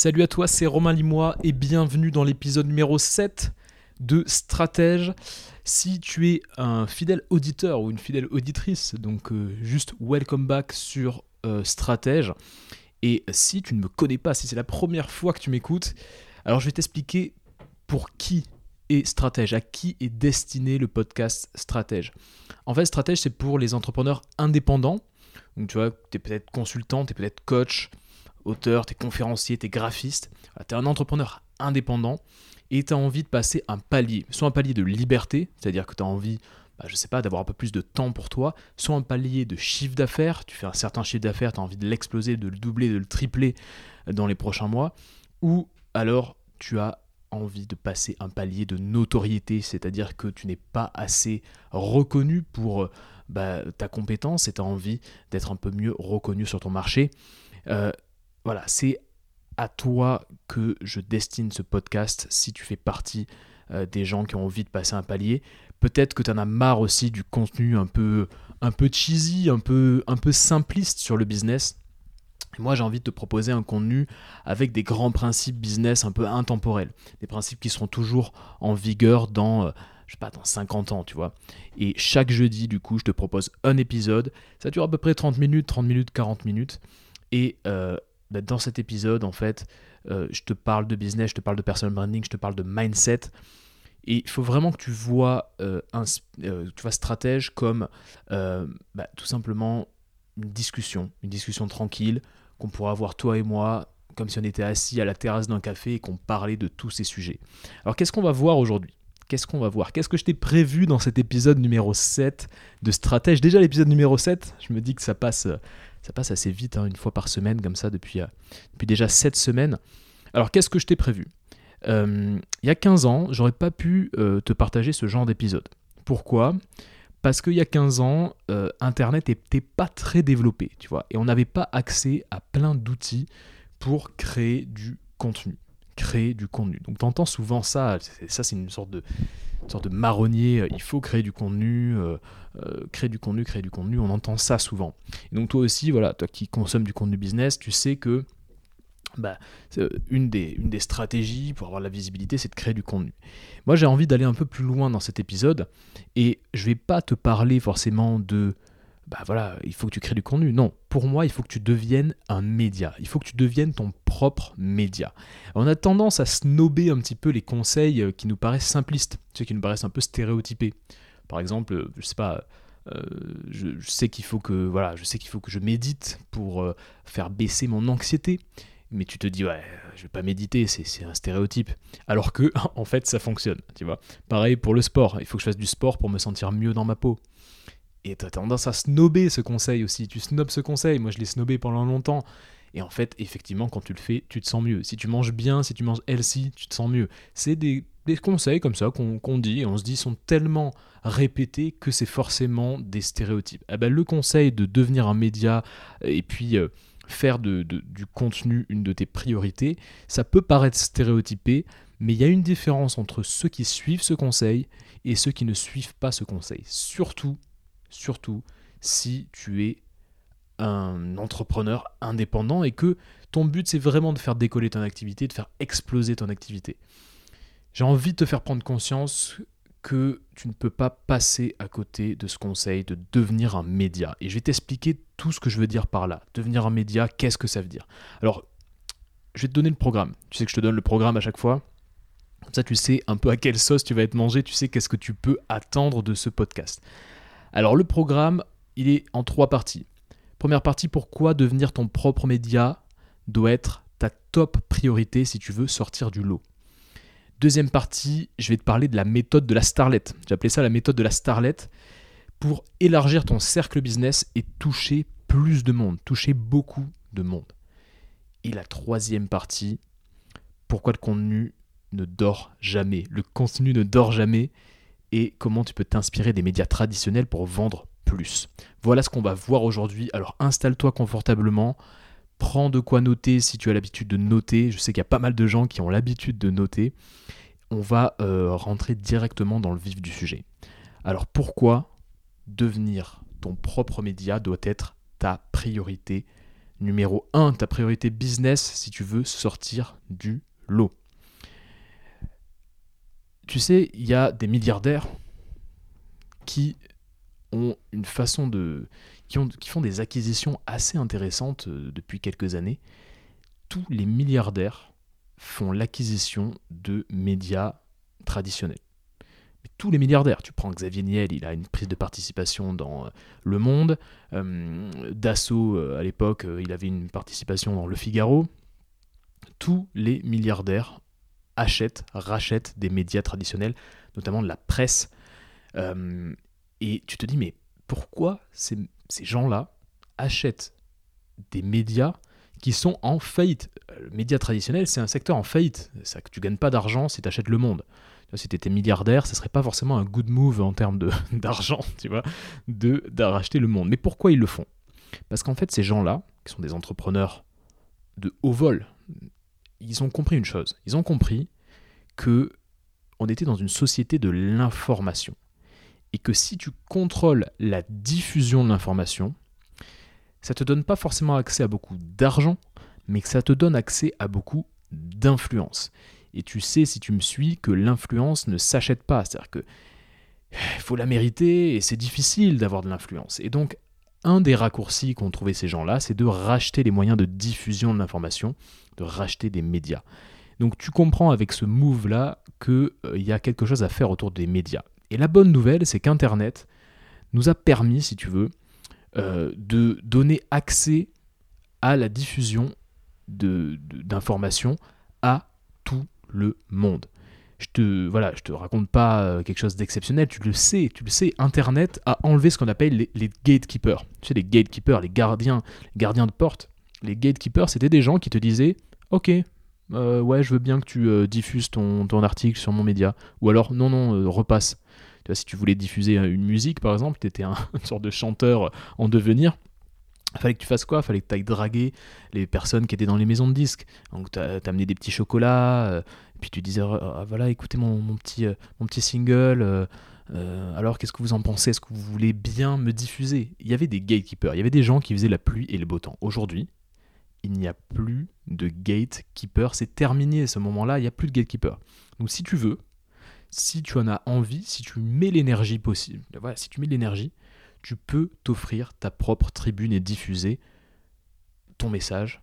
Salut à toi, c'est Romain Limois et bienvenue dans l'épisode numéro 7 de Stratège. Si tu es un fidèle auditeur ou une fidèle auditrice, donc euh, juste welcome back sur euh, Stratège. Et si tu ne me connais pas, si c'est la première fois que tu m'écoutes, alors je vais t'expliquer pour qui est Stratège, à qui est destiné le podcast Stratège. En fait, Stratège, c'est pour les entrepreneurs indépendants. Donc tu vois, tu es peut-être consultant, tu es peut-être coach, auteur, tu es conférencier, tu es graphiste. tu es un entrepreneur indépendant et tu as envie de passer un palier, soit un palier de liberté, c'est-à-dire que tu as envie, bah, je sais pas, d'avoir un peu plus de temps pour toi, soit un palier de chiffre d'affaires, tu fais un certain chiffre d'affaires, tu as envie de l'exploser, de le doubler, de le tripler dans les prochains mois, ou alors tu as envie de passer un palier de notoriété, c'est-à-dire que tu n'es pas assez reconnu pour bah, ta compétence et tu as envie d'être un peu mieux reconnu sur ton marché. Euh, voilà, c'est à toi que je destine ce podcast si tu fais partie euh, des gens qui ont envie de passer un palier. Peut-être que tu en as marre aussi du contenu un peu, un peu cheesy, un peu, un peu simpliste sur le business. moi, j'ai envie de te proposer un contenu avec des grands principes business un peu intemporels. Des principes qui seront toujours en vigueur dans, euh, je sais dans 50 ans, tu vois. Et chaque jeudi, du coup, je te propose un épisode. Ça dure à peu près 30 minutes, 30 minutes, 40 minutes. Et euh, dans cet épisode, en fait, euh, je te parle de business, je te parle de personal branding, je te parle de mindset. Et il faut vraiment que tu vois, euh, un, euh, stratège comme bah, tout simplement une discussion, une discussion tranquille qu'on pourra avoir toi et moi, comme si on était assis à la terrasse d'un café et qu'on parlait de tous ces sujets. Alors qu'est-ce qu'on va voir aujourd'hui? Qu'est-ce qu'on va voir? Qu'est-ce que je t'ai prévu dans cet épisode numéro 7 de Stratège? Déjà l'épisode numéro 7, je me dis que ça passe ça passe assez vite, hein, une fois par semaine, comme ça, depuis, euh, depuis déjà 7 semaines. Alors, qu'est-ce que je t'ai prévu? Euh, Il y a 15 ans, j'aurais pas pu euh, te partager ce genre d'épisode. Pourquoi? Parce qu'il y a 15 ans, Internet n'était pas très développé, tu vois, et on n'avait pas accès à plein d'outils pour créer du contenu créer du contenu. Donc tu entends souvent ça, ça c'est une sorte de sorte de marronnier, il faut créer du contenu, créer du contenu, créer du contenu, on entend ça souvent. Et donc toi aussi, voilà, toi qui consommes du contenu business, tu sais que bah, une, des, une des stratégies pour avoir la visibilité, c'est de créer du contenu. Moi, j'ai envie d'aller un peu plus loin dans cet épisode et je vais pas te parler forcément de bah voilà, il faut que tu crées du contenu. Non, pour moi, il faut que tu deviennes un média. Il faut que tu deviennes ton propre média. On a tendance à snober un petit peu les conseils euh, qui nous paraissent simplistes, ceux qui nous paraissent un peu stéréotypés. Par exemple, euh, je sais pas, euh, je, sais qu'il faut que voilà, je sais qu'il faut que je médite pour faire baisser mon anxiété. Mais tu te dis ouais, je vais pas méditer, c'est un stéréotype. Alors que en fait, ça fonctionne, tu vois. Pareil pour le sport, il faut que je fasse du sport pour me sentir mieux dans ma peau. Et tu as tendance à snober ce conseil aussi. Tu snobes ce conseil. Moi, je l'ai snobé pendant longtemps. Et en fait, effectivement, quand tu le fais, tu te sens mieux. Si tu manges bien, si tu manges healthy, tu te sens mieux. C'est des, conseils comme ça qu'on dit et on se dit sont tellement répétés que c'est forcément des stéréotypes. Eh ben, le conseil de devenir un média et puis euh, faire de, du contenu une de tes priorités, ça peut paraître stéréotypé, mais il y a une différence entre ceux qui suivent ce conseil et ceux qui ne suivent pas ce conseil. Surtout surtout si tu es un entrepreneur indépendant et que ton but c'est vraiment de faire décoller ton activité, de faire exploser ton activité. J'ai envie de te faire prendre conscience que tu ne peux pas passer à côté de ce conseil de devenir un média. Et je vais t'expliquer tout ce que je veux dire par là. Devenir un média, qu'est-ce que ça veut dire? Alors, je vais te donner le programme. Tu sais que je te donne le programme à chaque fois. Comme ça, tu sais un peu à quelle sauce tu vas être mangé, tu sais qu'est-ce que tu peux attendre de ce podcast. Alors le programme, il est en trois parties. Première partie, pourquoi devenir ton propre média doit être ta top priorité si tu veux sortir du lot. Deuxième partie, je vais te parler de la méthode de la starlet. J'ai appelé ça la méthode de la starlet pour élargir ton cercle business et toucher plus de monde, toucher beaucoup de monde. Et la troisième partie, pourquoi le contenu ne dort jamais. Le contenu ne dort jamais et comment tu peux t'inspirer des médias traditionnels pour vendre plus. Voilà ce qu'on va voir aujourd'hui. Alors installe-toi confortablement, prends de quoi noter si tu as l'habitude de noter. Je sais qu'il y a pas mal de gens qui ont l'habitude de noter. On va euh, rentrer directement dans le vif du sujet. Alors pourquoi devenir ton propre média doit être ta priorité numéro 1, ta priorité business si tu veux sortir du lot? Tu sais, il y a des milliardaires qui ont une façon de. qui, ont, qui font des acquisitions assez intéressantes euh, depuis quelques années. Tous les milliardaires font l'acquisition de médias traditionnels. Tous les milliardaires, tu prends Xavier Niel, il a une prise de participation dans euh, Le Monde, euh, Dassault, à l'époque, il avait une participation dans Le Figaro. Tous les milliardaires achètent, rachètent des médias traditionnels, notamment de la presse. Et tu te dis, mais pourquoi ces, gens-là achètent des médias qui sont en faillite? Le média traditionnel, c'est un secteur en faillite. Ça, que tu gagnes pas d'argent si tu achètes le monde. Si tu étais milliardaire, ce serait pas forcément un good move en termes d'argent, tu vois, de, racheter le monde. Mais pourquoi ils le font? Parce qu'en fait, ces gens-là, qui sont des entrepreneurs de haut vol, ils ont compris une chose. Ils ont compris que on était dans une société de l'information et que si tu contrôles la diffusion de l'information, ça te donne pas forcément accès à beaucoup d'argent, mais que ça te donne accès à beaucoup d'influence. Et tu sais, si tu me suis, que l'influence ne s'achète pas. C'est-à-dire que il faut la mériter et c'est difficile d'avoir de l'influence. Et donc, un des raccourcis qu'ont trouvé ces gens-là, c'est de racheter les moyens de diffusion de l'information, de racheter des médias. Donc tu comprends avec ce move-là qu'il euh, y a quelque chose à faire autour des médias. Et la bonne nouvelle, c'est qu'Internet nous a permis, si tu veux, euh, de donner accès à la diffusion d'informations à tout le monde. Je te voilà, je te raconte pas euh, quelque chose d'exceptionnel, tu le sais, tu le sais, Internet a enlevé ce qu'on appelle les, gatekeepers. Tu sais, les gatekeepers, les gardiens, gardiens de porte. Les gatekeepers, c'était des gens qui te disaient, ok, euh, ouais, je veux bien que tu diffuses ton, ton, article sur mon média, ou alors non, non, repasse si tu voulais diffuser une musique, par exemple, tu étais un, une sorte de chanteur en devenir, fallait que tu fasses quoi? Fallait que tu ailles draguer les personnes qui étaient dans les maisons de disques. Donc tu amené des petits chocolats, euh, puis tu disais ah, voilà, écoutez mon, mon, petit, euh, mon petit single. Euh, alors qu'est-ce que vous en pensez? Est-ce que vous voulez bien me diffuser? Il y avait des gatekeepers, il y avait des gens qui faisaient la pluie et le beau temps. Aujourd'hui, il n'y a plus de gatekeeper. C'est terminé ce moment-là, il n'y a plus de gatekeeper. Donc si tu veux, si tu en as envie, si tu mets l'énergie possible, voilà, si tu mets l'énergie, tu peux t'offrir ta propre tribune et diffuser ton message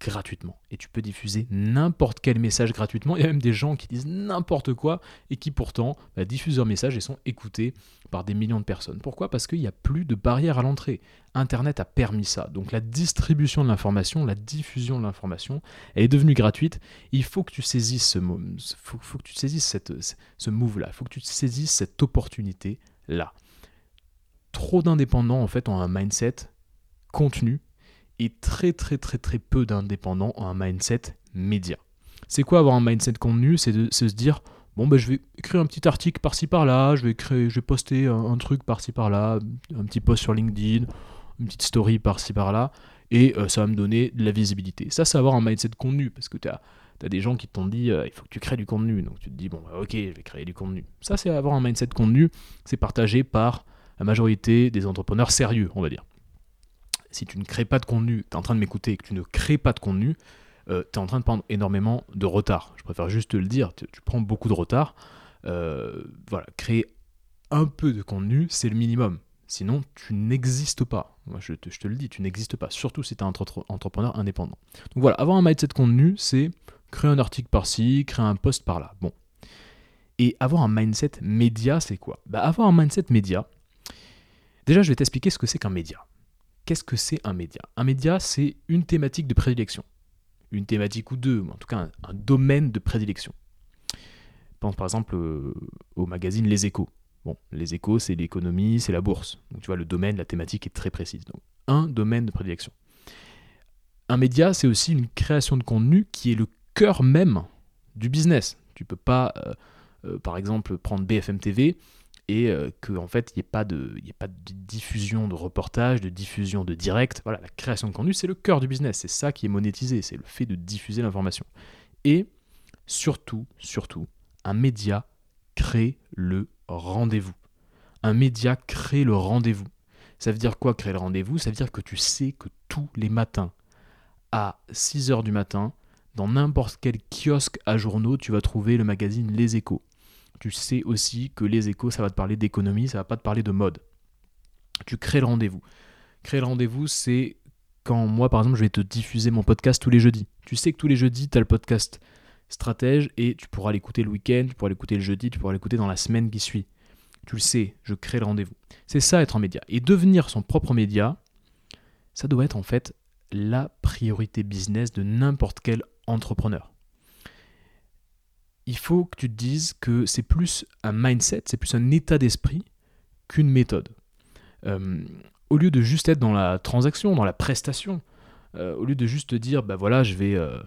gratuitement. Et tu peux diffuser n'importe quel message gratuitement. Il y a même des gens qui disent n'importe quoi et qui pourtant bah, diffusent leur message et sont écoutés par des millions de personnes. Pourquoi? Parce qu'il n'y a plus de barrière à l'entrée. Internet a permis ça. Donc la distribution de l'information, la diffusion de l'information, elle est devenue gratuite. Il faut que tu saisisses ce, faut, faut que tu saisisses cette, ce move-là. Il faut que tu saisisses cette opportunité-là. Trop d'indépendants, en fait, ont un mindset contenu et très très très très peu d'indépendants ont un mindset média. C'est quoi avoir un mindset contenu? C'est de, se dire bon ben je vais écrire un petit article par-ci par-là, je vais créer, je vais poster un, truc par-ci par-là, un petit post sur LinkedIn, une petite story par-ci par-là, et euh, ça va me donner de la visibilité. Ça, c'est avoir un mindset contenu, parce que tu as, des gens qui t'ont dit euh, il faut que tu crées du contenu, donc tu te dis bon bah, ok, je vais créer du contenu. Ça, c'est avoir un mindset contenu, c'est partagé par la majorité des entrepreneurs sérieux, on va dire si tu ne crées pas de contenu, tu es en train de m'écouter et que tu ne crées pas de contenu, euh, tu es en train de prendre énormément de retard. Je préfère juste te le dire, tu, prends beaucoup de retard. Euh, voilà, créer un peu de contenu, c'est le minimum. Sinon, tu n'existes pas. Moi, je te, le dis, tu n'existes pas, surtout si tu es un entrepreneur indépendant. Donc voilà, avoir un mindset contenu, c'est créer un article par-ci, créer un post par-là. Bon. Et avoir un mindset média, c'est quoi? Bah, Avoir un mindset média, déjà, je vais t'expliquer ce que c'est qu'un média qu'est-ce que c'est un média? Un média, c'est une thématique de prédilection. Une thématique ou deux, en tout cas un, domaine de prédilection. Pense par exemple euh, au magazine Les Échos. Bon, les échos, c'est l'économie, c'est la bourse. Donc tu vois, le domaine, la thématique est très précise. Donc, un domaine de prédilection. Un média, c'est aussi une création de contenu qui est le cœur même du business. Tu peux pas, euh, euh, par exemple, prendre BFM TV et euh, qu'en en fait, il n'y ait, pas de, diffusion de reportage, de diffusion de direct. Voilà, la création de contenu, c'est le cœur du business, c'est ça qui est monétisé, c'est le fait de diffuser l'information. Et surtout, surtout, un média crée le rendez-vous. Un média crée le rendez-vous. Ça veut dire quoi créer le rendez-vous? Ça veut dire que tu sais que tous les matins à 6h du matin, dans n'importe quel kiosque à journaux, tu vas trouver le magazine Les Échos. Tu sais aussi que Les Échos, ça va te parler d'économie, ça va pas te parler de mode. Tu crées le rendez-vous. Créer le rendez-vous, c'est quand moi, par exemple, je vais te diffuser mon podcast tous les jeudis. Tu sais que tous les jeudis, tu as le podcast stratège et tu pourras l'écouter le week-end, tu pourras l'écouter le jeudi, tu pourras l'écouter dans la semaine qui suit. Tu le sais, je crée le rendez-vous. C'est ça être en média. Et devenir son propre média, ça doit être en fait la priorité business de n'importe quel entrepreneur. Il faut que tu te dises que c'est plus un mindset, c'est plus un état d'esprit qu'une méthode. Euh, au lieu de juste être dans la transaction, dans la prestation, euh, au lieu de juste te dire, bah voilà, je vais euh,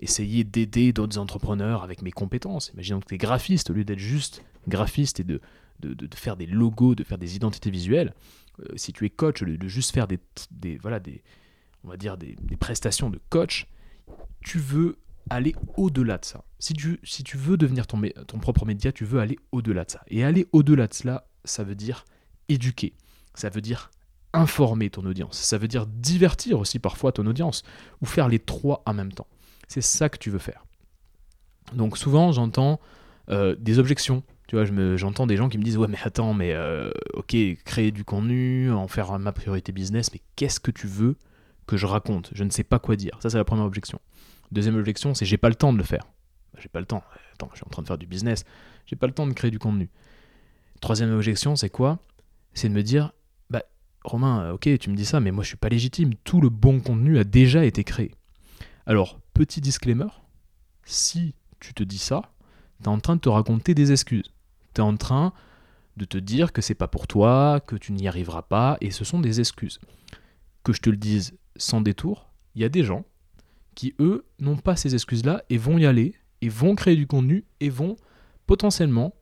essayer d'aider d'autres entrepreneurs avec mes compétences. Imaginons que tu es graphiste, au lieu d'être juste graphiste et de, de, faire des logos, de faire des identités visuelles, si tu es coach, au lieu de juste faire des, des voilà, des, on va dire des, prestations de coach, tu veux aller au-delà de ça. Si tu, si tu veux devenir ton, ton propre média, tu veux aller au-delà de ça. Et aller au-delà de cela, ça veut dire éduquer. Ça veut dire informer ton audience. Ça veut dire divertir aussi parfois ton audience. Ou faire les trois en même temps. C'est ça que tu veux faire. Donc souvent j'entends euh, des objections. Tu vois, j'entends des gens qui me disent ouais mais attends mais euh, ok créer du contenu, en faire ma priorité business, mais qu'est-ce que tu veux que je raconte? Je ne sais pas quoi dire. Ça c'est la première objection. Deuxième objection c'est j'ai pas le temps de le faire. Bah, j'ai pas le temps. Attends, je suis en train de faire du business. J'ai pas le temps de créer du contenu. Troisième objection c'est quoi? C'est de me dire bah Romain, ok tu me dis ça, mais moi je suis pas légitime. Tout le bon contenu a déjà été créé. Alors petit disclaimer, si tu te dis ça, tu es en train de te raconter des excuses. Tu es en train de te dire que c'est pas pour toi, que tu n'y arriveras pas, et ce sont des excuses. Que je te le dise sans détour, il y a des gens qui, eux, n'ont pas ces excuses-là et vont y aller, et vont créer du contenu, et vont potentiellement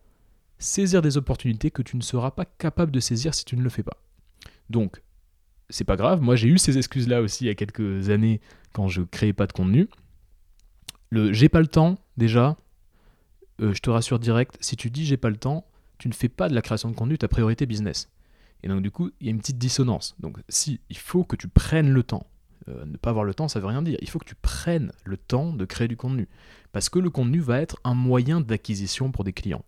saisir des opportunités que tu ne seras pas capable de saisir si tu ne le fais pas. Donc, c'est pas grave, moi j'ai eu ces excuses-là aussi il y a quelques années quand je créais pas de contenu. Le j'ai pas le temps, déjà, euh, je te rassure direct, si tu dis j'ai pas le temps, tu ne fais pas de la création de contenu ta priorité business. Et donc du coup, il y a une petite dissonance. Donc si, il faut que tu prennes le temps. Euh, ne pas avoir le temps, ça veut rien dire. Il faut que tu prennes le temps de créer du contenu. Parce que le contenu va être un moyen d'acquisition pour des clients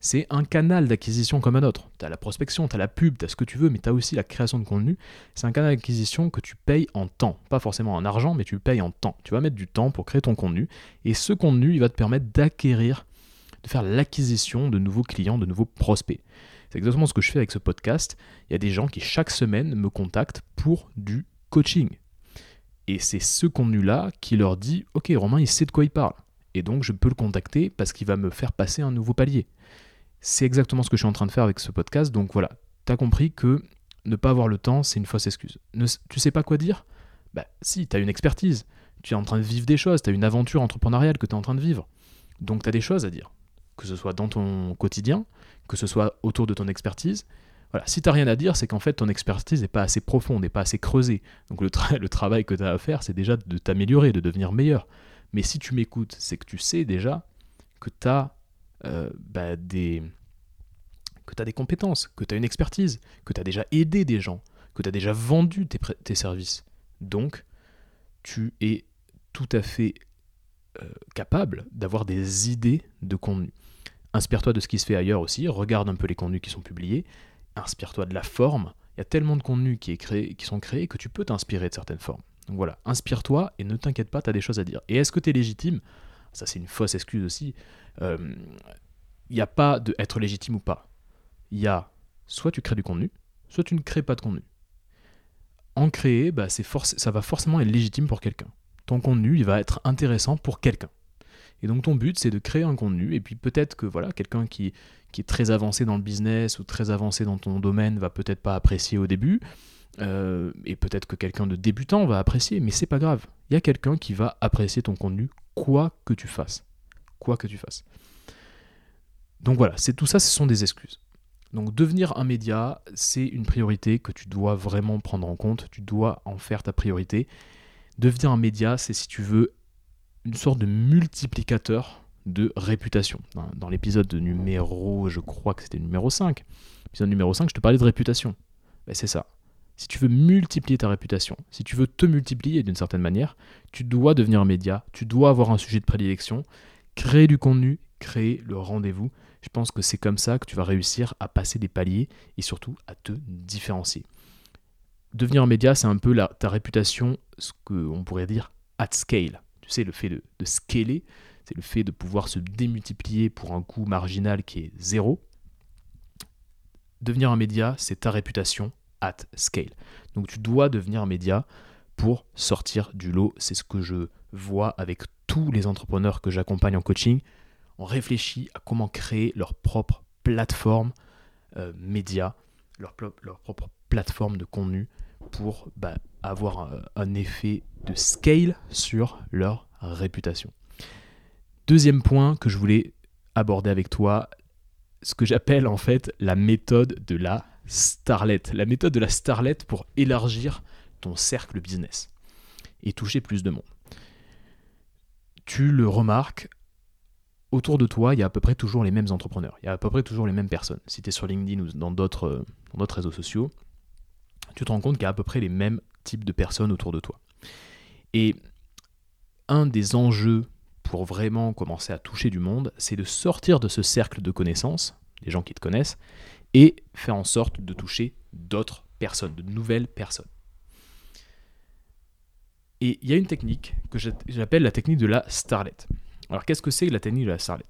c'est un canal d'acquisition comme un autre. Tu as la prospection, tu as la pub, tu as ce que tu veux, mais tu as aussi la création de contenu. C'est un canal d'acquisition que tu payes en temps. Pas forcément en argent, mais tu payes en temps. Tu vas mettre du temps pour créer ton contenu. Et ce contenu, il va te permettre d'acquérir, de faire l'acquisition de nouveaux clients, de nouveaux prospects. C'est exactement ce que je fais avec ce podcast. Il y a des gens qui chaque semaine me contactent pour du coaching. Et c'est ce contenu-là qui leur dit, ok, Romain, il sait de quoi il parle. Et donc, je peux le contacter parce qu'il va me faire passer un nouveau palier. C'est exactement ce que je suis en train de faire avec ce podcast. Donc voilà, tu as compris que ne pas avoir le temps, c'est une fausse excuse. Ne, tu sais pas quoi dire? Bah si, tu as une expertise. Tu es en train de vivre des choses, tu as une aventure entrepreneuriale que tu es en train de vivre. Donc tu as des choses à dire. Que ce soit dans ton quotidien, que ce soit autour de ton expertise. Voilà, si tu n'as rien à dire, c'est qu'en fait ton expertise n'est pas assez profonde, n'est pas assez creusée. Donc le, le travail que tu as à faire, c'est déjà de t'améliorer, de devenir meilleur. Mais si tu m'écoutes, c'est que tu sais déjà que tu as euh, bah, des que des compétences, que tu as une expertise, que tu as déjà aidé des gens, que tu as déjà vendu tes, services. Donc, tu es tout à fait euh, capable d'avoir des idées de contenu. Inspire-toi de ce qui se fait ailleurs aussi, regarde un peu les contenus qui sont publiés, inspire-toi de la forme. Il y a tellement de contenus qui, est créé, qui sont créés que tu peux t'inspirer de certaines formes. Donc voilà, inspire-toi et ne t'inquiète pas, tu as des choses à dire. Et est-ce que tu es légitime? Ça, c'est une fausse excuse aussi. Il euh, n'y a pas de être légitime ou pas. Il y a soit tu crées du contenu, soit tu ne crées pas de contenu. En créer, bah, ça va forcément être légitime pour quelqu'un. Ton contenu, il va être intéressant pour quelqu'un. Et donc ton but, c'est de créer un contenu, et puis peut-être que voilà, quelqu'un qui, est très avancé dans le business ou très avancé dans ton domaine va peut-être pas apprécier au début, euh, et peut-être que quelqu'un de débutant va apprécier, mais c'est pas grave. Il y a quelqu'un qui va apprécier ton contenu, quoi que tu fasses. Quoi que tu fasses. Donc voilà, c'est tout ça, ce sont des excuses. Donc devenir un média, c'est une priorité que tu dois vraiment prendre en compte, tu dois en faire ta priorité. Devenir un média, c'est si tu veux une sorte de multiplicateur de réputation. Dans l'épisode numéro, je crois que c'était numéro 5, l'épisode numéro 5, je te parlais de réputation. Ben, c'est ça si tu veux multiplier ta réputation, si tu veux te multiplier d'une certaine manière, tu dois devenir un média, tu dois avoir un sujet de prédilection, créer du contenu, créer le rendez-vous. Je pense que c'est comme ça que tu vas réussir à passer des paliers et surtout à te différencier. Devenir un média, c'est un peu ta réputation, ce qu'on pourrait dire at scale. Tu sais, le fait de, scaler, c'est le fait de pouvoir se démultiplier pour un coût marginal qui est zéro. Devenir un média, c'est ta réputation at scale. Donc tu dois devenir un média pour sortir du lot. C'est ce que je vois avec tous les entrepreneurs que j'accompagne en coaching. On réfléchit à comment créer leur propre plateforme euh, média, leur, propre plateforme de contenu pour bah, avoir un, effet de scale sur leur réputation. Deuxième point que je voulais aborder avec toi, ce que j'appelle en fait la méthode de la starlet, la méthode de la starlet pour élargir ton cercle business et toucher plus de monde. Tu le remarques, autour de toi, il y a à peu près toujours les mêmes entrepreneurs, il y a à peu près toujours les mêmes personnes. Si tu es sur LinkedIn ou dans d'autres réseaux sociaux, tu te rends compte qu'il y a à peu près les mêmes types de personnes autour de toi. Et un des enjeux pour vraiment commencer à toucher du monde, c'est de sortir de ce cercle de connaissances, des gens qui te connaissent, et faire en sorte de toucher d'autres personnes, de nouvelles personnes. Et il y a une technique que j'appelle la technique de la starlet. Alors qu'est-ce que c'est la technique de la starlet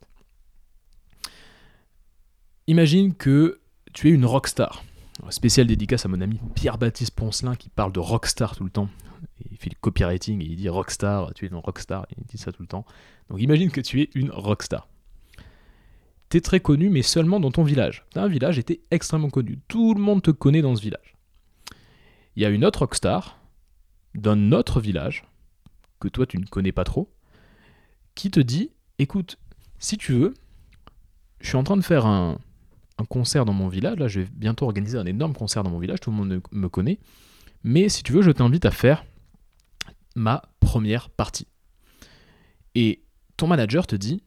Imagine que tu es une rockstar. Spécial dédicace à mon ami Pierre-Baptiste Poncelin qui parle de rockstar tout le temps. Il fait du copywriting et il dit rockstar, tu es une rockstar, il dit ça tout le temps. Donc imagine que tu es une rockstar. T'es très connu, mais seulement dans ton village. T'as un village et t'es extrêmement connu. Tout le monde te connaît dans ce village. Il y a une autre rockstar d'un autre village, que toi tu ne connais pas trop, qui te dit écoute, si tu veux, je suis en train de faire un, concert dans mon village. Là, je vais bientôt organiser un énorme concert dans mon village. Tout le monde me connaît. Mais si tu veux, je t'invite à faire ma première partie. Et ton manager te dit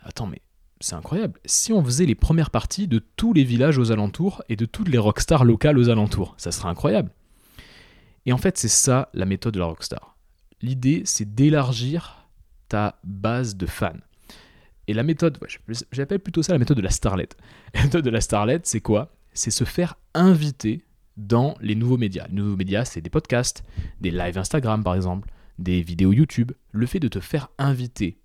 Attends, mais c'est incroyable. Si on faisait les premières parties de tous les villages aux alentours et de toutes les rockstars locales aux alentours, ça serait incroyable. Et en fait, c'est ça la méthode de la rockstar. L'idée, c'est d'élargir ta base de fans. Et la méthode, j'appelle plutôt ça la méthode de la starlet. La méthode de la starlet, c'est quoi? C'est se faire inviter dans les nouveaux médias. Les nouveaux médias, c'est des podcasts, des lives Instagram par exemple, des vidéos YouTube. Le fait de te faire inviter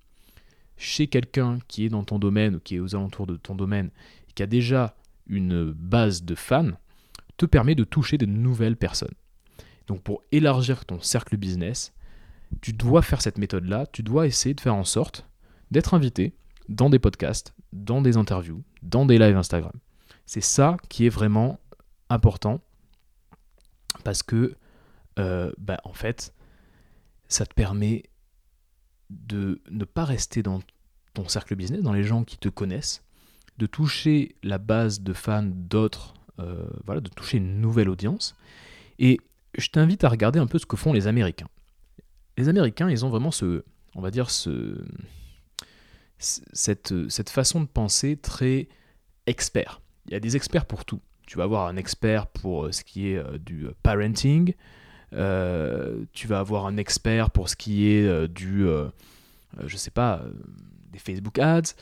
chez quelqu'un qui est dans ton domaine ou qui est aux alentours de ton domaine qui a déjà une base de fans te permet de toucher de nouvelles personnes. Donc pour élargir ton cercle business, tu dois faire cette méthode-là, tu dois essayer de faire en sorte d'être invité dans des podcasts, dans des interviews, dans des lives Instagram. C'est ça qui est vraiment important parce que, euh, bah, en fait, ça te permet de ne pas rester dans ton cercle business, dans les gens qui te connaissent, de toucher la base de fans d'autres, euh, voilà, de toucher une nouvelle audience. Et je t'invite à regarder un peu ce que font les Américains. Les Américains, ils ont vraiment ce, on va dire, ce, cette, cette façon de penser très expert. Il y a des experts pour tout. Tu vas avoir un expert pour euh, ce qui est euh, du parenting, euh, tu vas avoir un expert pour ce qui est euh, du, euh, je sais pas, des Facebook Ads,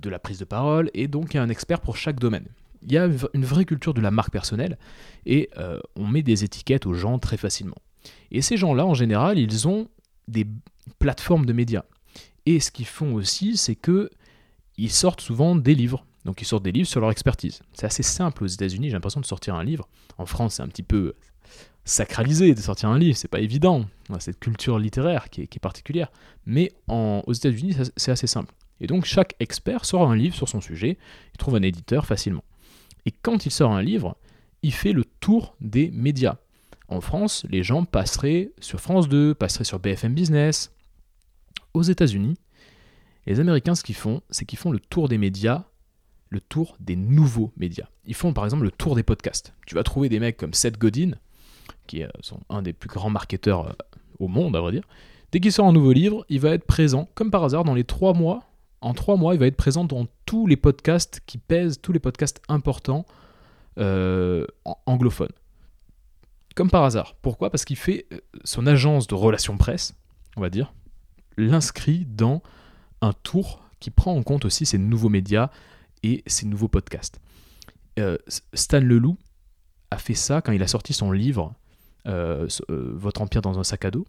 de la prise de parole, et donc il y a un expert pour chaque domaine. Il y a une vraie culture de la marque personnelle, et on met des étiquettes aux gens très facilement. Et ces gens-là, en général, ils ont des plateformes de médias. Et ce qu'ils font aussi, c'est que ils sortent souvent des livres. Donc ils sortent des livres sur leur expertise. C'est assez simple aux États-Unis, j'ai l'impression de sortir un livre. En France, c'est un petit peu sacralisé de sortir un livre, c'est pas évident. Cette culture littéraire qui est, particulière. Mais aux États-Unis, c'est assez simple. Et donc chaque expert sort un livre sur son sujet, il trouve un éditeur facilement. Et quand il sort un livre, il fait le tour des médias. En France, les gens passeraient sur France 2, passeraient sur BFM Business. Aux États-Unis, les Américains, ce qu'ils font, c'est qu'ils font le tour des médias, le tour des nouveaux médias. Ils font par exemple le tour des podcasts. Tu vas trouver des mecs comme Seth Godin, qui est un des plus grands marketeurs euh, au monde, à vrai dire, dès qu'il sort un nouveau livre, il va être présent, comme par hasard, dans les trois mois. En trois mois, il va être présent dans tous les podcasts qui pèsent, tous les podcasts importants euh, anglophones. comme par hasard. Pourquoi? Parce qu'il fait euh, son agence de relations presse, on va dire, l'inscrit dans un tour qui prend en compte aussi ces nouveaux médias et ces nouveaux podcasts. Euh, Stan Leloup a fait ça quand il a sorti son livre euh, Votre empire dans un sac à dos.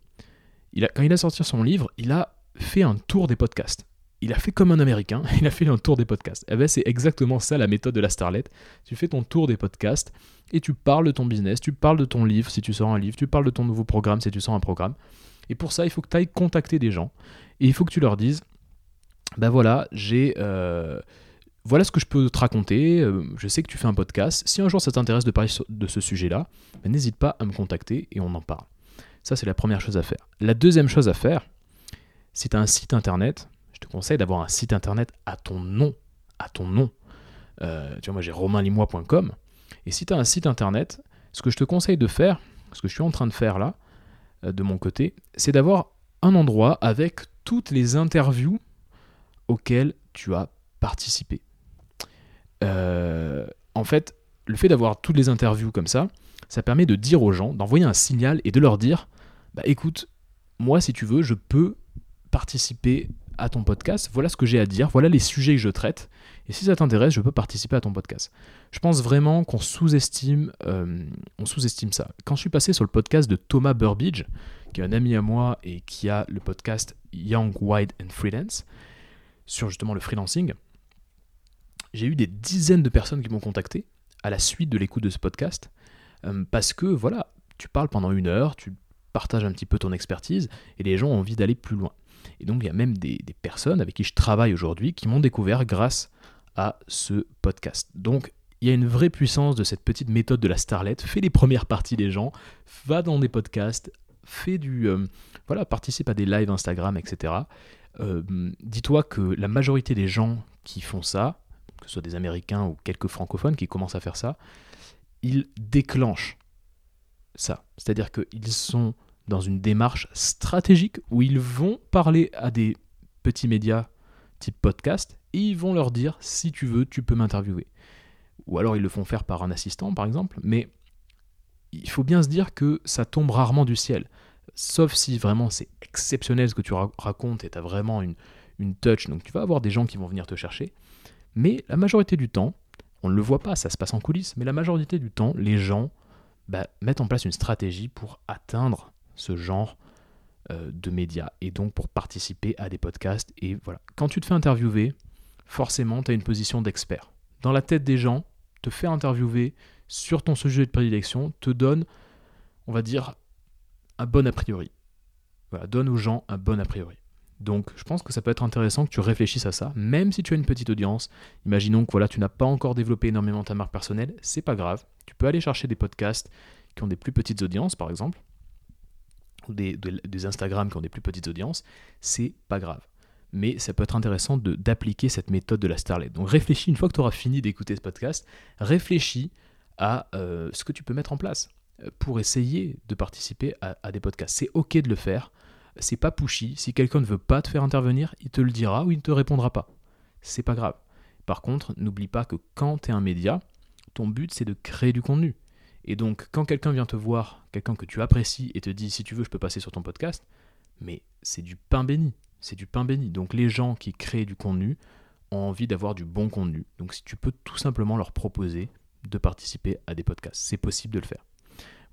Il a, quand il a sorti son livre, il a fait un tour des podcasts il a fait comme un Américain, il a fait un tour des podcasts. Eh ben, c'est exactement ça la méthode de la starlet. Tu fais ton tour des podcasts et tu parles de ton business, tu parles de ton livre si tu sors un livre, tu parles de ton nouveau programme si tu sors un programme. Et pour ça, il faut que tu ailles contacter des gens et il faut que tu leur dises ben voilà, j'ai. Euh, voilà ce que je peux te raconter. Euh, je sais que tu fais un podcast. Si un jour ça t'intéresse de parler de ce sujet-là, ben, n'hésite pas à me contacter et on en parle. Ça, c'est la première chose à faire. La deuxième chose à faire, si tu as un site internet, te conseille d'avoir un site internet à ton nom. À ton nom. Euh, tu vois, moi j'ai romainlimois.com. Et si tu as un site internet, ce que je te conseille de faire, ce que je suis en train de faire là, de mon côté, c'est d'avoir un endroit avec toutes les interviews auxquelles tu as participé. Euh, en fait, le fait d'avoir toutes les interviews comme ça, ça permet de dire aux gens, d'envoyer un signal et de leur dire, bah écoute, moi si tu veux, je peux participer à ton podcast, voilà ce que j'ai à dire, voilà les sujets que je traite, et si ça t'intéresse, je peux participer à ton podcast. Je pense vraiment qu'on sous-estime, euh, on sous-estime ça. Quand je suis passé sur le podcast de Thomas Burbidge, qui est un ami à moi et qui a le podcast Young, Wide and Freelance, sur justement le freelancing, j'ai eu des dizaines de personnes qui m'ont contacté à la suite de l'écoute de ce podcast, euh, parce que voilà, tu parles pendant une heure, tu partages un petit peu ton expertise, et les gens ont envie d'aller plus loin. Et donc il y a même des, personnes avec qui je travaille aujourd'hui qui m'ont découvert grâce à ce podcast. Donc il y a une vraie puissance de cette petite méthode de la starlet. Fais les premières parties des gens, va dans des podcasts, fais du, euh, voilà, participe à des lives Instagram, etc. Euh, dis-toi que la majorité des gens qui font ça, que ce soit des Américains ou quelques francophones qui commencent à faire ça, ils déclenchent ça. C'est-à-dire qu'ils sont dans une démarche stratégique où ils vont parler à des petits médias type podcast et ils vont leur dire si tu veux, tu peux m'interviewer. Ou alors ils le font faire par un assistant par exemple, mais il faut bien se dire que ça tombe rarement du ciel. Sauf si vraiment c'est exceptionnel ce que tu racontes et tu as vraiment une, une touch, donc tu vas avoir des gens qui vont venir te chercher. Mais la majorité du temps, on ne le voit pas, ça se passe en coulisses, mais la majorité du temps, les gens bah, mettent en place une stratégie pour atteindre ce genre euh, de médias et donc pour participer à des podcasts. Et voilà, quand tu te fais interviewer, forcément, tu as une position d'expert. Dans la tête des gens, te faire interviewer sur ton sujet de prédilection te donne, on va dire, un bon a priori. Voilà, donne aux gens un bon a priori. Donc, je pense que ça peut être intéressant que tu réfléchisses à ça, même si tu as une petite audience. Imaginons que voilà, tu n'as pas encore développé énormément ta marque personnelle, c'est pas grave. Tu peux aller chercher des podcasts qui ont des plus petites audiences, par exemple, ou des, Instagram qui ont des plus petites audiences, c'est pas grave. Mais ça peut être intéressant d'appliquer cette méthode de la starlet. Donc réfléchis, une fois que tu auras fini d'écouter ce podcast, réfléchis à euh, ce que tu peux mettre en place euh, pour essayer de participer à, des podcasts. C'est ok de le faire, c'est pas pushy. Si quelqu'un ne veut pas te faire intervenir, il te le dira ou il ne te répondra pas. C'est pas grave. Par contre, n'oublie pas que quand tu es un média, ton but c'est de créer du contenu. Et donc, quand quelqu'un vient te voir, quelqu'un que tu apprécies et te dit si tu veux, je peux passer sur ton podcast, mais c'est du pain béni. C'est du pain béni. Donc, les gens qui créent du contenu ont envie d'avoir du bon contenu. Donc, si tu peux tout simplement leur proposer de participer à des podcasts, c'est possible de le faire.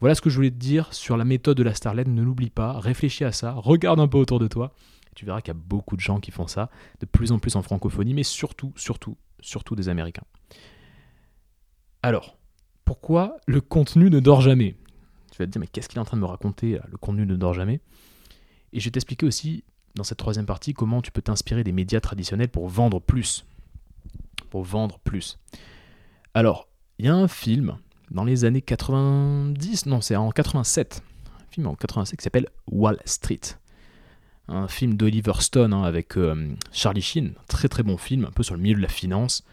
Voilà ce que je voulais te dire sur la méthode de la Starlet. Ne l'oublie pas, réfléchis à ça, regarde un peu autour de toi. Tu verras qu'il y a beaucoup de gens qui font ça, de plus en plus en francophonie, mais surtout, surtout, surtout des Américains. Alors, pourquoi le contenu ne dort jamais Tu vas te dire, mais qu'est-ce qu'il est en train de me raconter Le contenu ne dort jamais. Et je vais t'expliquer aussi, dans cette troisième partie, comment tu peux t'inspirer des médias traditionnels pour vendre plus. Pour vendre plus. Alors, il y a un film dans les années 90, non, c'est en 87, un film en 87 qui s'appelle Wall Street. Un film d'Oliver Stone hein, avec euh, Charlie Sheen, très très bon film, un peu sur le milieu de la finance.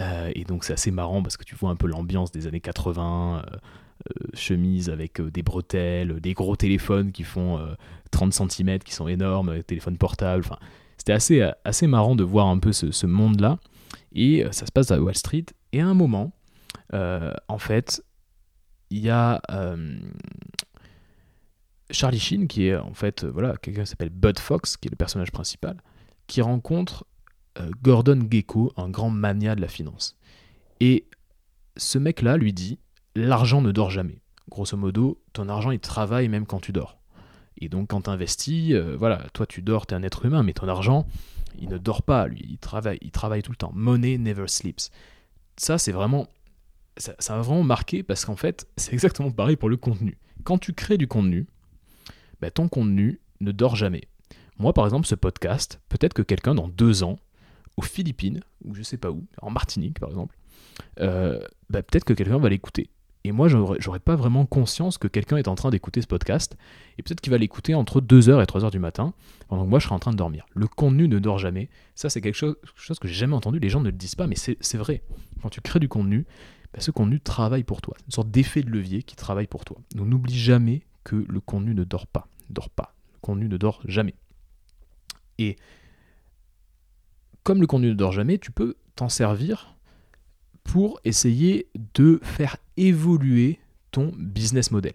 Euh, et donc c'est assez marrant parce que tu vois un peu l'ambiance des années 80, euh, euh, chemise avec des bretelles, des gros téléphones qui font 30 cm, qui sont énormes, téléphones portables. C'était assez, assez marrant de voir un peu ce, monde-là. Et ça se passe à Wall Street. Et à un moment, en fait, il y a Charlie Sheen, qui est en fait, voilà, quelqu'un qui s'appelle Bud Fox, qui est le personnage principal, qui rencontre Gordon Gecko, un grand mania de la finance. Et ce mec-là lui dit l'argent ne dort jamais. Grosso modo, ton argent il travaille même quand tu dors. Et donc quand tu investis, euh, voilà, toi tu dors, tu es un être humain, mais ton argent, il ne dort pas, lui, il travaille, il travaille tout le temps. Money never sleeps. Ça, c'est vraiment. Ça, m'a vraiment marqué parce qu'en fait, c'est exactement pareil pour le contenu. Quand tu crées du contenu, bah, ton contenu ne dort jamais. Moi, par exemple, ce podcast, peut-être que quelqu'un dans deux ans, aux Philippines, ou je sais pas où, en Martinique par exemple, euh, bah, peut-être que quelqu'un va l'écouter. Et moi, j'aurais pas vraiment conscience que quelqu'un est en train d'écouter ce podcast. Et peut-être qu'il va l'écouter entre 2h et 3h du matin, pendant que moi, je serai en train de dormir. Le contenu ne dort jamais. Ça, c'est quelque chose, que j'ai jamais entendu. Les gens ne le disent pas, mais c'est vrai. Quand tu crées du contenu, bah, ce contenu travaille pour toi. Une sorte d'effet de levier qui travaille pour toi. Donc n'oublie jamais que le contenu ne dort pas. Ne dort pas. Le contenu ne dort jamais. Et comme le contenu ne dort jamais, tu peux t'en servir pour essayer de faire évoluer ton business model.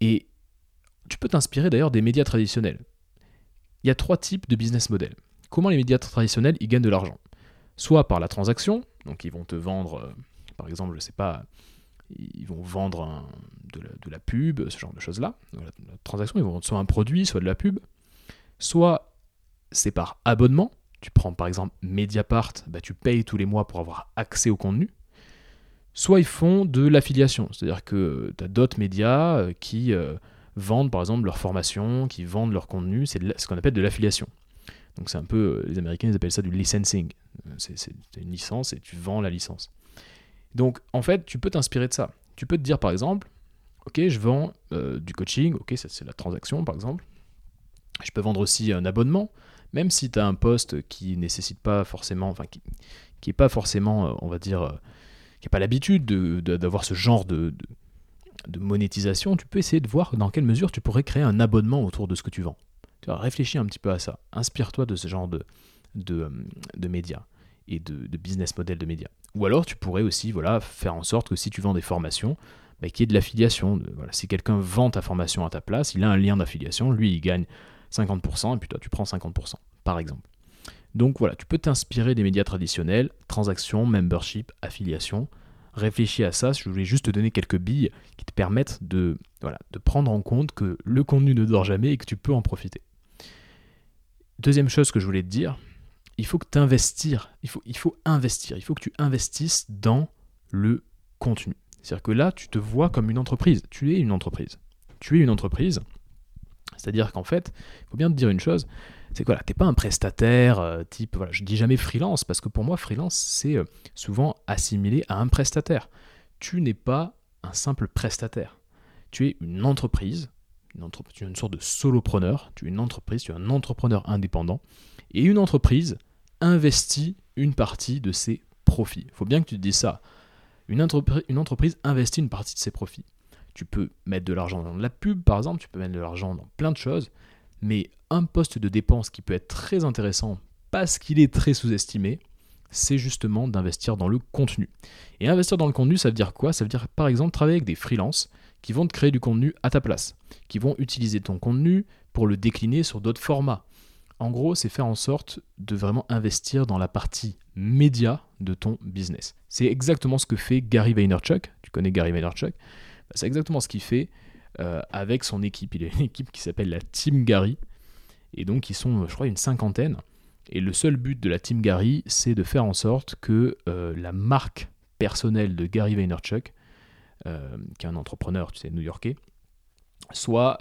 Et tu peux t'inspirer d'ailleurs des médias traditionnels. Il y a trois types de business model. Comment les médias traditionnels ils gagnent de l'argent? Soit par la transaction, donc ils vont te vendre, euh, par exemple, je sais pas, ils vont vendre de, la, pub, ce genre de choses-là. La, transaction, ils vont vendre soit un produit, soit de la pub. Soit c'est par abonnement, tu prends par exemple Mediapart, bah, tu payes tous les mois pour avoir accès au contenu. Soit ils font de l'affiliation, c'est-à-dire que tu as d'autres médias euh, qui euh, vendent par exemple leur formation, qui vendent leur contenu, c'est ce qu'on appelle de l'affiliation. Donc c'est un peu, euh, les Américains ils appellent ça du licensing. C'est une licence et tu vends la licence. Donc en fait, tu peux t'inspirer de ça. Tu peux te dire par exemple, ok, je vends du coaching, ok, c'est la transaction par exemple. Je peux vendre aussi un abonnement même si tu as un poste qui nécessite pas forcément, enfin qui, qui pas forcément, euh, on va dire, euh, qui n'a pas l'habitude d'avoir ce genre de, monétisation, tu peux essayer de voir dans quelle mesure tu pourrais créer un abonnement autour de ce que tu vends. Tu vois, réfléchis un petit peu à ça. Inspire-toi de ce genre de, euh, médias et de, business model de médias. Ou alors tu pourrais aussi voilà, faire en sorte que si tu vends des formations, bah, qu'il y ait de l'affiliation. Si quelqu'un vend ta formation à ta place, il a un lien d'affiliation, lui il gagne 50%, et puis toi tu prends 50%, par exemple. Donc voilà, tu peux t'inspirer des médias traditionnels, transactions, membership, affiliation. Réfléchis à ça, je voulais juste te donner quelques billes qui te permettent de, voilà, de prendre en compte que le contenu ne dort jamais et que tu peux en profiter. Deuxième chose que je voulais te dire, il faut que tu il faut, il faut investir, il faut que tu investisses dans le contenu. C'est-à-dire que là, tu te vois comme une entreprise. Tu es une entreprise. Tu es une entreprise c'est-à-dire qu'en fait, il faut bien te dire une chose, c'est que voilà, t'es pas un prestataire euh, type, voilà, je dis jamais freelance, parce que pour moi, freelance, c'est euh, souvent assimilé à un prestataire. Tu n'es pas un simple prestataire. Tu es une entreprise, une tu es une sorte de solopreneur, tu es une entreprise, tu es un entrepreneur indépendant, et une entreprise investit une partie de ses profits. Il faut bien que tu te dises ça. Une, une entreprise investit une partie de ses profits. Tu peux mettre de l'argent dans la pub, par exemple, tu peux mettre de l'argent dans plein de choses, mais un poste de dépense qui peut être très intéressant parce qu'il est très sous-estimé, c'est justement d'investir dans le contenu. Et investir dans le contenu, ça veut dire quoi? Ça veut dire par exemple travailler avec des freelances qui vont te créer du contenu à ta place, qui vont utiliser ton contenu pour le décliner sur d'autres formats. En gros, c'est faire en sorte de vraiment investir dans la partie média de ton business. C'est exactement ce que fait Gary Vaynerchuk. Tu connais Gary Vaynerchuk? C'est exactement ce qu'il fait euh, avec son équipe. Il a une équipe qui s'appelle la Team Gary. Et donc, ils sont, je crois, une cinquantaine. Et le seul but de la Team Gary, c'est de faire en sorte que euh, la marque personnelle de Gary Vaynerchuk, euh, qui est un entrepreneur, tu sais, new-yorkais, soit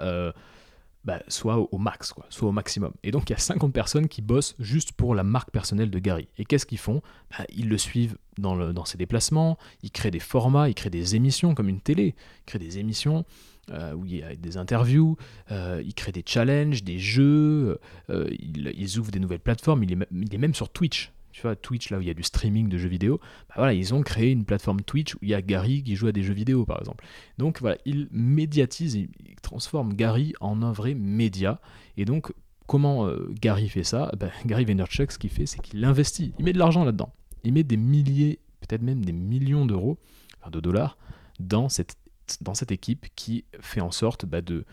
bah, soit au max, soit au maximum. Et donc il y a 50 personnes qui bossent juste pour la marque personnelle de Gary. Et qu'est-ce qu'ils font? Bah, Ils le suivent dans ses déplacements, ils créent des formats, ils créent des émissions comme une télé, ils créent des émissions euh, où il y a des interviews, euh, ils créent des challenges, des jeux, euh, ils, ouvrent des nouvelles plateformes, il est, il est même sur Twitch tu vois, Twitch, là où il y a du streaming de jeux vidéo, bah voilà, ils ont créé une plateforme Twitch où il y a Gary qui joue à des jeux vidéo, par exemple. Donc voilà, ils médiatisent, ils transforment Gary en un vrai média. Et donc, comment euh, Gary fait ça? Bah, Gary Vaynerchuk, ce qu'il fait, c'est qu'il investit, il met de l'argent là-dedans. Il met des milliers, peut-être même des millions d'euros, enfin de dollars, dans cette dans cette équipe qui fait en sorte bah, de,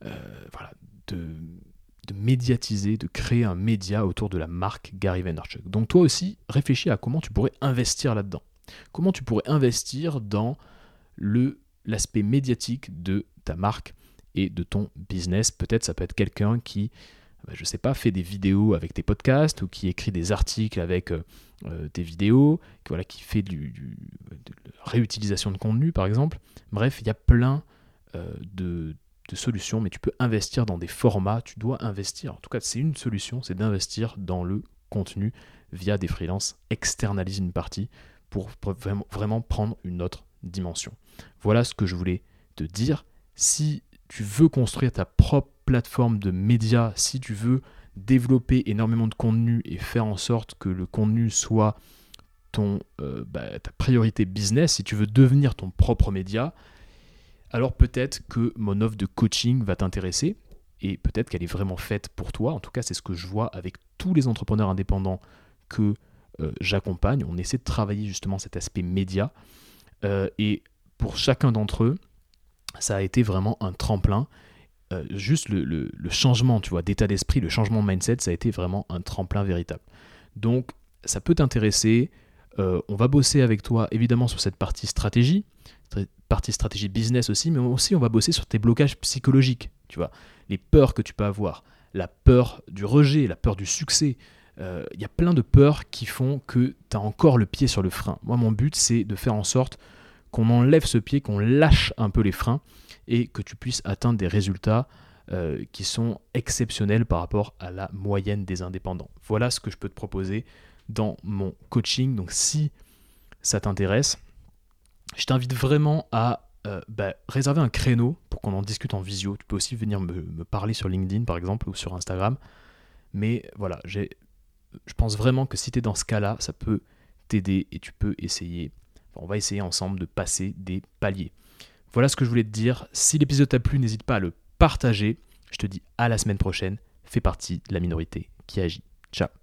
voilà, de, de, médiatiser, de créer un média autour de la marque Gary Vaynerchuk. Donc toi aussi, réfléchis à comment tu pourrais investir là-dedans. Comment tu pourrais investir dans l'aspect médiatique de ta marque et de ton business. Peut-être ça peut être quelqu'un qui, bah, je sais pas, fait des vidéos avec tes podcasts ou qui écrit des articles avec euh, euh, tes vidéos, qui, voilà, qui fait de la réutilisation de contenu par exemple. Bref, il y a plein euh, de, de solutions, mais tu peux investir dans des formats, tu dois investir. En tout cas, c'est une solution, c'est d'investir dans le contenu via des freelances, externaliser une partie pour vraiment, vraiment prendre une autre dimension. Voilà ce que je voulais te dire. Si tu veux construire ta propre plateforme de médias, si tu veux développer énormément de contenu et faire en sorte que le contenu soit ton, euh, bah, ta priorité business, si tu veux devenir ton propre média, alors peut-être que mon offre de coaching va t'intéresser et peut-être qu'elle est vraiment faite pour toi. En tout cas, c'est ce que je vois avec tous les entrepreneurs indépendants que euh, j'accompagne. On essaie de travailler justement cet aspect média. Euh, et pour chacun d'entre eux, ça a été vraiment un tremplin. Euh, juste le, changement, tu vois, d'état d'esprit, le changement de mindset, ça a été vraiment un tremplin véritable. Donc, ça peut t'intéresser. On va bosser avec toi, évidemment, sur cette partie stratégie, partie stratégie business aussi, mais aussi on va bosser sur tes blocages psychologiques, tu vois, les peurs que tu peux avoir, la peur du rejet, la peur du succès, il euh, y a plein de peurs qui font que tu as encore le pied sur le frein. Moi, mon but, c'est de faire en sorte qu'on enlève ce pied, qu'on lâche un peu les freins et que tu puisses atteindre des résultats euh, qui sont exceptionnels par rapport à la moyenne des indépendants. Voilà ce que je peux te proposer dans mon coaching. Donc, si ça t'intéresse, je t'invite vraiment à euh, bah, réserver un créneau pour qu'on en discute en visio. Tu peux aussi venir me, parler sur LinkedIn par exemple ou sur Instagram. Mais voilà, je pense vraiment que si tu es dans ce cas-là, ça peut t'aider et tu peux essayer. on va essayer ensemble de passer des paliers. Voilà ce que je voulais te dire. Si l'épisode t'a plu, n'hésite pas à le partager. Je te dis à la semaine prochaine. Fais partie de la minorité qui agit. Ciao